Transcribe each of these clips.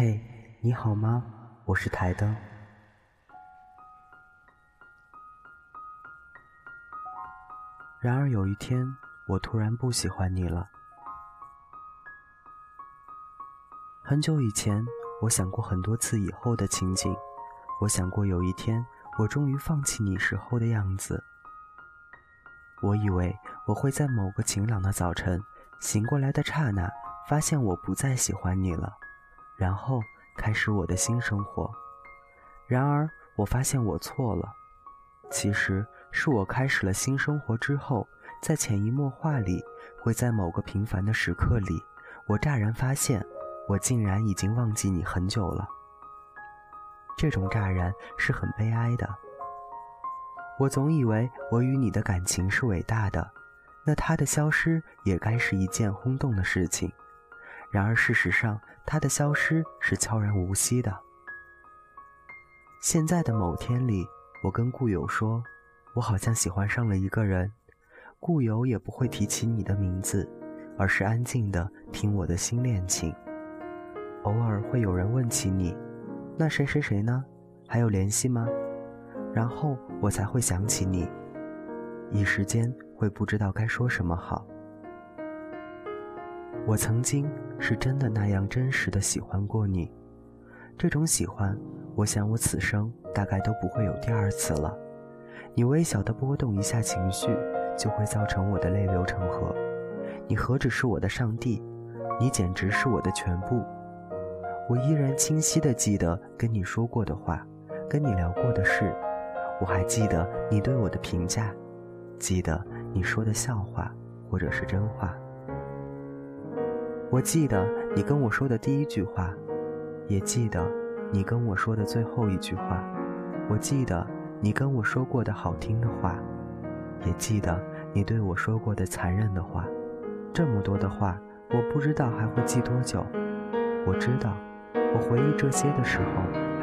嘿，你好吗？我是台灯。然而有一天，我突然不喜欢你了。很久以前，我想过很多次以后的情景。我想过有一天，我终于放弃你时候的样子。我以为我会在某个晴朗的早晨醒过来的刹那，发现我不再喜欢你了，然后开始我的新生活。然而，我发现我错了。其实是我开始了新生活之后，在潜移默化里，会在某个平凡的时刻里，我乍然发现，我竟然已经忘记你很久了。这种乍然是很悲哀的。我总以为我与你的感情是伟大的，那它的消失也该是一件轰动的事情。然而事实上，它的消失是悄然无息的。现在的某天里，我跟故友说，我好像喜欢上了一个人。故友也不会提起你的名字，而是安静的听我的新恋情。偶尔会有人问起你，那谁谁谁呢？还有联系吗？然后我才会想起你，一时间会不知道该说什么好。我曾经是真的那样真实的喜欢过你，这种喜欢，我想我此生大概都不会有第二次了。你微小的波动一下情绪，就会造成我的泪流成河。你何止是我的上帝，你简直是我的全部。我依然清晰的记得跟你说过的话，跟你聊过的事。我还记得你对我的评价，记得你说的笑话或者是真话。我记得你跟我说的第一句话，也记得你跟我说的最后一句话。我记得你跟我说过的好听的话，也记得你对我说过的残忍的话。这么多的话，我不知道还会记多久。我知道，我回忆这些的时候，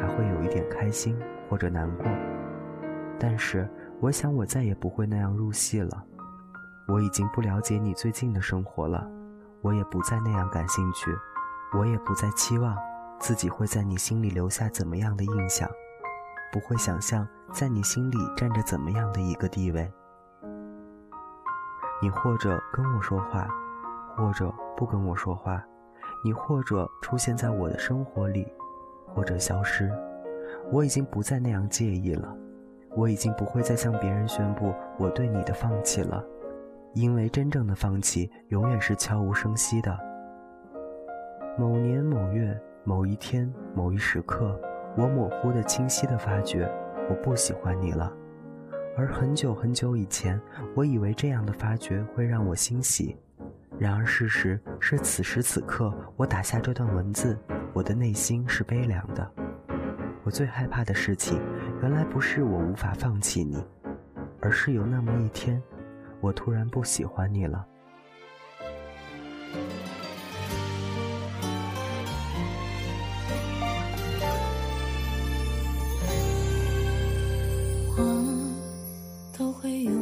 还会有一点开心或者难过。但是，我想我再也不会那样入戏了。我已经不了解你最近的生活了，我也不再那样感兴趣，我也不再期望自己会在你心里留下怎么样的印象，不会想象在你心里占着怎么样的一个地位。你或者跟我说话，或者不跟我说话；你或者出现在我的生活里，或者消失。我已经不再那样介意了。我已经不会再向别人宣布我对你的放弃了，因为真正的放弃永远是悄无声息的。某年某月某一天某一时刻，我模糊的、清晰的发觉，我不喜欢你了。而很久很久以前，我以为这样的发觉会让我欣喜，然而事实是，此时此刻，我打下这段文字，我的内心是悲凉的。我最害怕的事情。原来不是我无法放弃你，而是有那么一天，我突然不喜欢你了。我都会有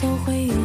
都会有